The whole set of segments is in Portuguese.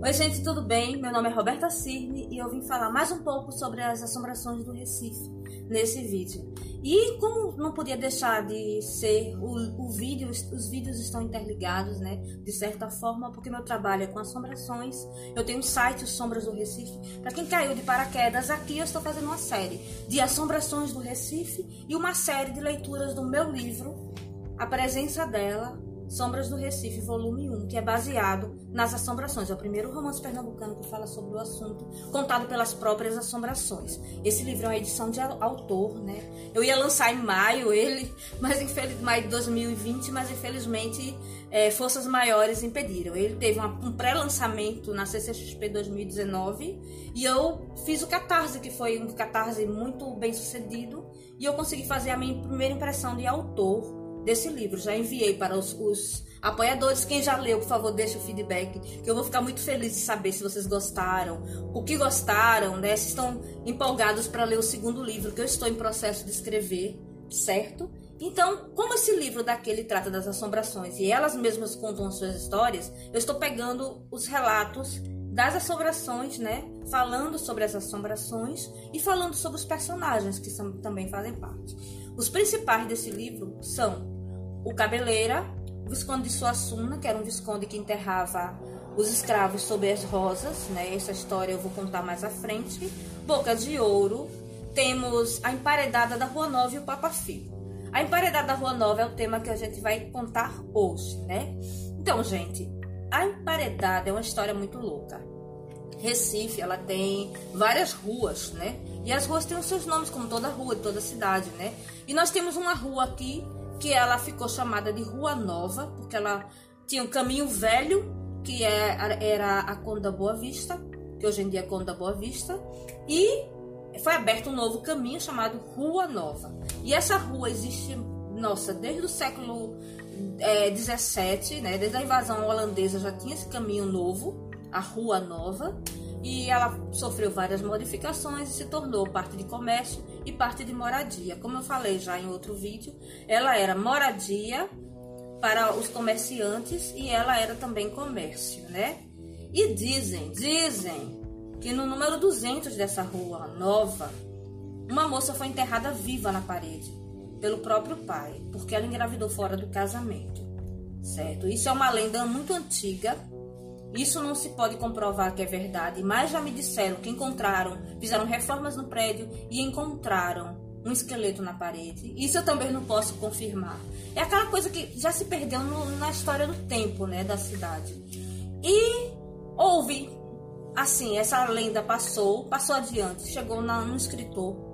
Oi, gente, tudo bem? Meu nome é Roberta Cirne e eu vim falar mais um pouco sobre as assombrações do Recife nesse vídeo. E como não podia deixar de ser o, o vídeo, os vídeos estão interligados, né? De certa forma, porque meu trabalho é com assombrações. Eu tenho um site, Os Sombras do Recife. Para quem caiu de paraquedas, aqui eu estou fazendo uma série de assombrações do Recife e uma série de leituras do meu livro, A Presença dela, Sombras do Recife, volume 1, que é baseado nas assombrações. É o primeiro romance pernambucano que fala sobre o assunto, contado pelas próprias assombrações. Esse livro é uma edição de autor, né? Eu ia lançar em maio ele, mas infelizmente maio de 2020, mas infelizmente é, forças maiores impediram. Ele teve uma, um pré-lançamento na CCXP 2019 e eu fiz o Catarse, que foi um Catarse muito bem sucedido, e eu consegui fazer a minha primeira impressão de autor desse livro. Já enviei para os, os, apoiadores. Quem já leu, por favor, deixe o feedback, que eu vou ficar muito feliz de saber se vocês gostaram, o que gostaram, né? Se estão empolgados para ler o segundo livro, que eu estou em processo de escrever, certo? Então, como esse livro daquele trata das assombrações e elas mesmas contam suas histórias, eu estou pegando os relatos das assombrações, né? Falando sobre as assombrações e falando sobre os personagens que são, também fazem parte. Os principais desse livro são o Cabeleira, o Visconde de Suassuna, que era um visconde que enterrava os escravos sob as rosas, né? Essa história eu vou contar mais à frente. Boca de Ouro, temos a Emparedada da Rua Nova e o Papa Filho. A Emparedada da Rua Nova é o tema que a gente vai contar hoje, né? Então, gente, a Emparedada é uma história muito louca. Recife, ela tem várias ruas, né? E as ruas têm os seus nomes, como toda rua, toda cidade, né? E nós temos uma rua aqui que ela ficou chamada de Rua Nova, porque ela tinha um caminho velho, que é, era a Conda Boa Vista, que hoje em dia é Conda Boa Vista, e foi aberto um novo caminho chamado Rua Nova. E essa rua existe, nossa, desde o século é, 17, né? Desde a invasão holandesa já tinha esse caminho novo, a Rua Nova, e ela sofreu várias modificações e se tornou parte de comércio e parte de moradia. Como eu falei já em outro vídeo, ela era moradia para os comerciantes e ela era também comércio, né? E dizem, dizem que no número 200 dessa rua nova, uma moça foi enterrada viva na parede pelo próprio pai, porque ela engravidou fora do casamento, certo? Isso é uma lenda muito antiga. Isso não se pode comprovar que é verdade, mas já me disseram que encontraram, fizeram reformas no prédio e encontraram um esqueleto na parede. Isso eu também não posso confirmar. É aquela coisa que já se perdeu no, na história do tempo, né, da cidade. E houve, assim, essa lenda passou, passou adiante, chegou na, no escritor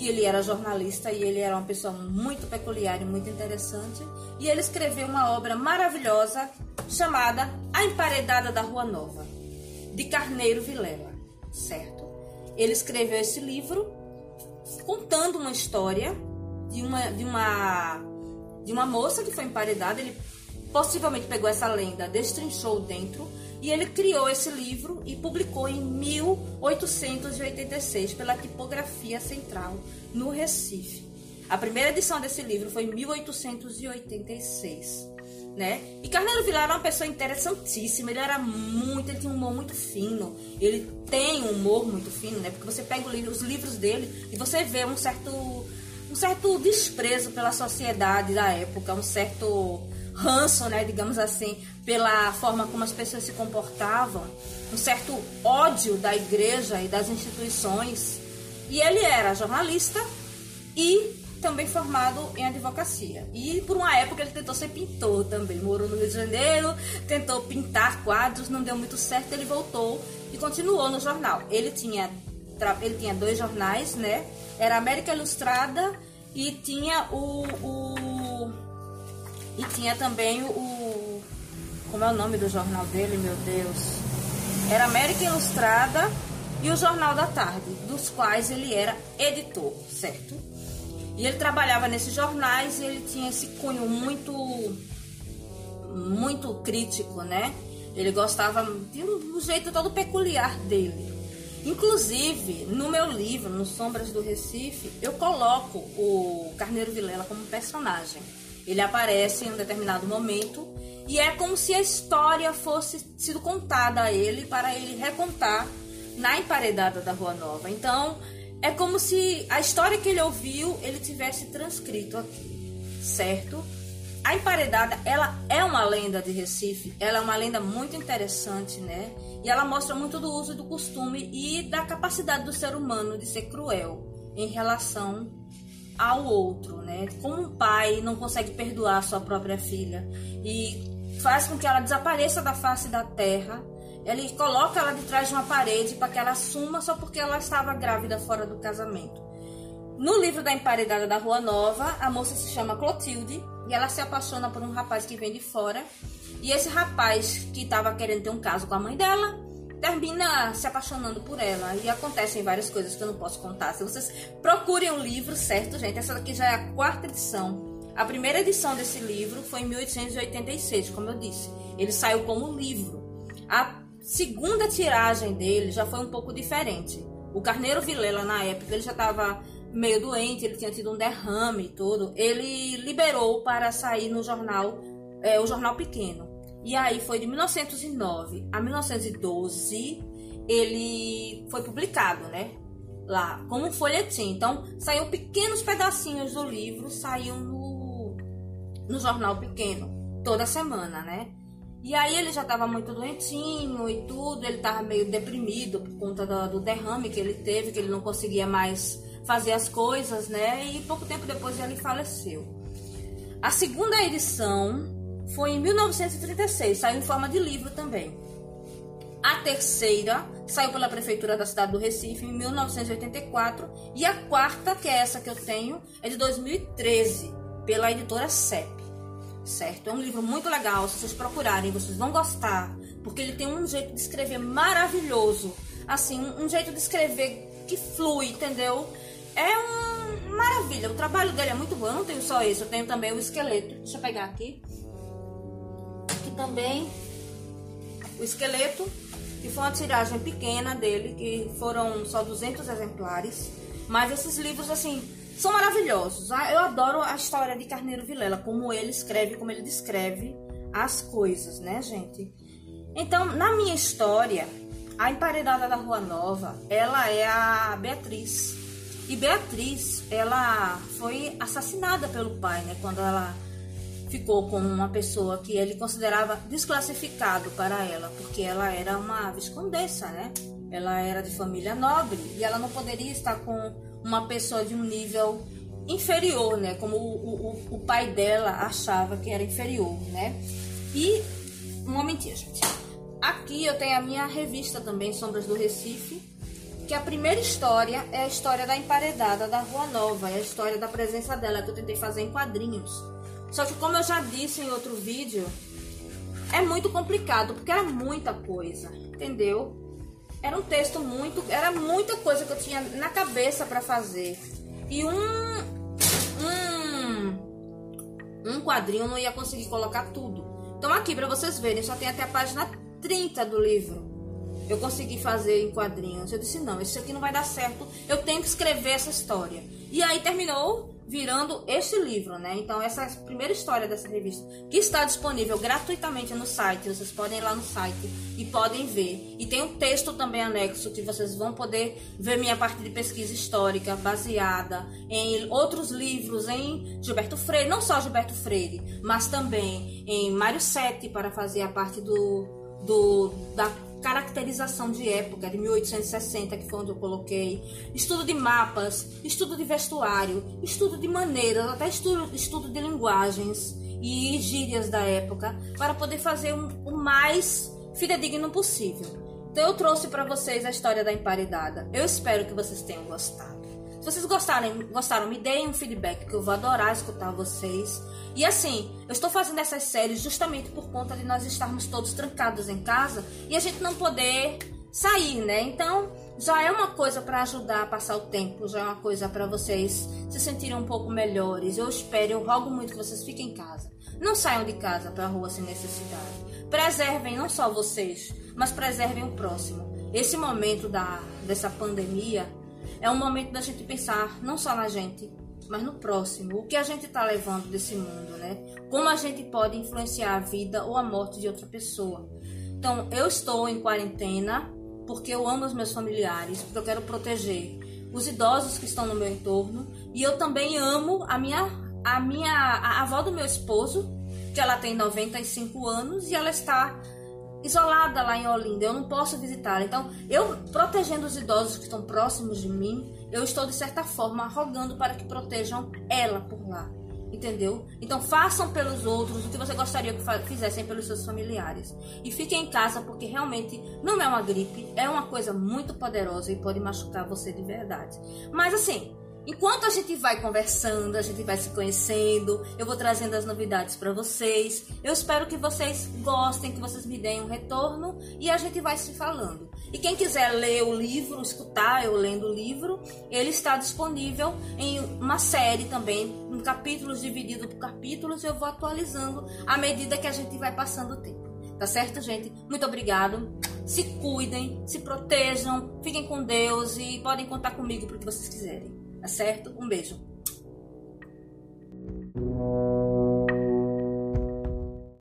que ele era jornalista e ele era uma pessoa muito peculiar e muito interessante. E ele escreveu uma obra maravilhosa chamada A Emparedada da Rua Nova, de Carneiro Vilela, certo? Ele escreveu esse livro contando uma história de uma, de uma, de uma moça que foi emparedada. Ele possivelmente pegou essa lenda, destrinchou dentro e ele criou esse livro e publicou em 1886 pela Tipografia Central, no Recife. A primeira edição desse livro foi em 1886. Né? E Carneiro Vilar era uma pessoa interessantíssima, ele era muito, ele tinha um humor muito fino, ele tem um humor muito fino, né? Porque você pega os livros dele e você vê um certo um certo desprezo pela sociedade da época, um certo ranço, né, digamos assim, pela forma como as pessoas se comportavam, um certo ódio da igreja e das instituições. E ele era jornalista e também formado em advocacia. E por uma época ele tentou ser pintor também. Morou no Rio de Janeiro, tentou pintar quadros, não deu muito certo, ele voltou e continuou no jornal. Ele tinha ele tinha dois jornais, né? Era América Ilustrada e tinha o, o e tinha também o. Como é o nome do jornal dele, meu Deus? Era América Ilustrada e o Jornal da Tarde, dos quais ele era editor, certo? E ele trabalhava nesses jornais e ele tinha esse cunho muito. muito crítico, né? Ele gostava de um, jeito todo peculiar dele. Inclusive, no meu livro, no Sombras do Recife, eu coloco o Carneiro Vilela como personagem. Ele aparece em um determinado momento e é como se a história fosse sido contada a ele para ele recontar na emparedada da Rua Nova. Então, é como se a história que ele ouviu, ele tivesse transcrito aqui, certo? A emparedada, ela é uma lenda de Recife, ela é uma lenda muito interessante, né? E ela mostra muito do uso do costume e da capacidade do ser humano de ser cruel em relação ao outro, né? Como um pai não consegue perdoar sua própria filha e faz com que ela desapareça da face da terra. Ele coloca ela de trás de uma parede para que ela suma só porque ela estava grávida fora do casamento. No livro da emparedada da Rua Nova, a moça se chama Clotilde e ela se apaixona por um rapaz que vem de fora. E esse rapaz que estava querendo ter um caso com a mãe dela termina se apaixonando por ela. E acontecem várias coisas que eu não posso contar. Se vocês procurem o um livro, certo, gente? Essa daqui já é a quarta edição. A primeira edição desse livro foi em 1886, como eu disse. Ele saiu como livro. A segunda tiragem dele já foi um pouco diferente. O Carneiro Vilela, na época, ele já estava meio doente, ele tinha tido um derrame e tudo. Ele liberou para sair no jornal, é, o Jornal Pequeno. E aí foi de 1909 a 1912, ele foi publicado, né? Lá, como um folhetim. Então, saiu pequenos pedacinhos do livro, saíam no no jornal pequeno, toda semana, né? E aí ele já estava muito doentinho e tudo, ele estava meio deprimido por conta do, do, derrame que ele teve, que ele não conseguia mais fazer as coisas, né? E pouco tempo depois ele faleceu. A segunda edição foi em 1936, saiu em forma de livro também. A terceira saiu pela prefeitura da cidade do Recife em 1984 e a quarta, que é essa que eu tenho, é de 2013, pela editora CEP certo? É um livro muito legal, se vocês procurarem, vocês vão gostar, porque ele tem um jeito de escrever maravilhoso, assim, um jeito de escrever que flui, entendeu? É uma maravilha, o trabalho dele é muito bom, eu não tenho só isso, eu tenho também o esqueleto, deixa eu pegar aqui, aqui também, o esqueleto, que foi uma tiragem pequena dele, que foram só 200 exemplares, mas esses livros, assim, são maravilhosos. Ah, eu adoro a história de Carneiro Vilela, como ele escreve, como ele descreve as coisas, né, gente? Então, na minha história, a emparedada da Rua Nova, ela é a Beatriz. E Beatriz, ela foi assassinada pelo pai, né, quando ela ficou com uma pessoa que ele considerava desclassificado para ela, porque ela era uma viscondessa, né? Ela era de família nobre e ela não poderia estar com uma pessoa de um nível inferior, né? Como o, o, o pai dela achava que era inferior, né? E um momentinho, gente. Aqui eu tenho a minha revista também, Sombras do Recife, que a primeira história é a história da emparedada da Rua Nova, é a história da presença dela que eu tentei fazer em quadrinhos. Só que como eu já disse em outro vídeo, é muito complicado, porque era muita coisa, entendeu? Era um texto muito, era muita coisa que eu tinha na cabeça para fazer. E um um um quadrinho não ia conseguir colocar tudo. Então aqui para vocês verem, só tem até a página 30 do livro. Eu consegui fazer em quadrinhos. Eu disse não, isso aqui não vai dar certo. Eu tenho que escrever essa história. E aí terminou virando este livro, né? Então, essa é primeira história dessa revista, que está disponível gratuitamente no site. Vocês podem ir lá no site e podem ver. E tem um texto também anexo que vocês vão poder ver minha parte de pesquisa histórica baseada em outros livros, em Gilberto Freire, não só Gilberto Freire, mas também em Mário Sete para fazer a parte do, do da caracterização de época de 1860, que foi onde eu coloquei, estudo de mapas, estudo de vestuário, estudo de maneiras, até estudo, estudo de linguagens e gírias da época, para poder fazer um, o mais fidedigno possível. Então eu trouxe para vocês a história da emparedada. Eu espero que vocês tenham gostado. Se vocês gostarem, gostaram, me deem um feedback, que eu vou adorar escutar vocês. E assim, eu estou fazendo essas séries justamente por conta de nós estarmos todos trancados em casa e a gente não poder sair, né? Então, já é uma coisa para ajudar a passar o tempo, já é uma coisa para vocês se sentirem um pouco melhores. Eu espero, eu rogo muito que vocês fiquem em casa. Não saiam de casa para a rua sem necessidade. Preservem não só vocês, mas preservem o próximo. Esse momento da, dessa pandemia é um momento da gente pensar não só na gente, mas no próximo. O que a gente está levando desse mundo, né? Como a gente pode influenciar a vida ou a morte de outra pessoa. Então, eu estou em quarentena porque eu amo os meus familiares, porque eu quero proteger os idosos que estão no meu entorno e eu também amo a minha a minha a avó do meu esposo, que ela tem 95 anos e ela está isolada lá em Olinda, eu não posso visitá-la. Então, eu protegendo os idosos que estão próximos de mim, eu estou de certa forma rogando para que protejam ela por lá. Entendeu? Então façam pelos outros o que você gostaria que fizessem pelos seus familiares. E fiquem em casa porque realmente não é uma gripe, é uma coisa muito poderosa e pode machucar você de verdade. Mas assim, Enquanto a gente vai conversando, a gente vai se conhecendo, eu vou trazendo as novidades para vocês. Eu espero que vocês gostem, que vocês me deem um retorno e a gente vai se falando. E quem quiser ler o livro, escutar eu lendo o livro, ele está disponível em uma série também, em capítulos dividido por capítulos, eu vou atualizando à medida que a gente vai passando o tempo. Tá certo, gente? Muito obrigado. Se cuidem, se protejam, fiquem com Deus e podem contar comigo para o que vocês quiserem. Tá certo? Um beijo.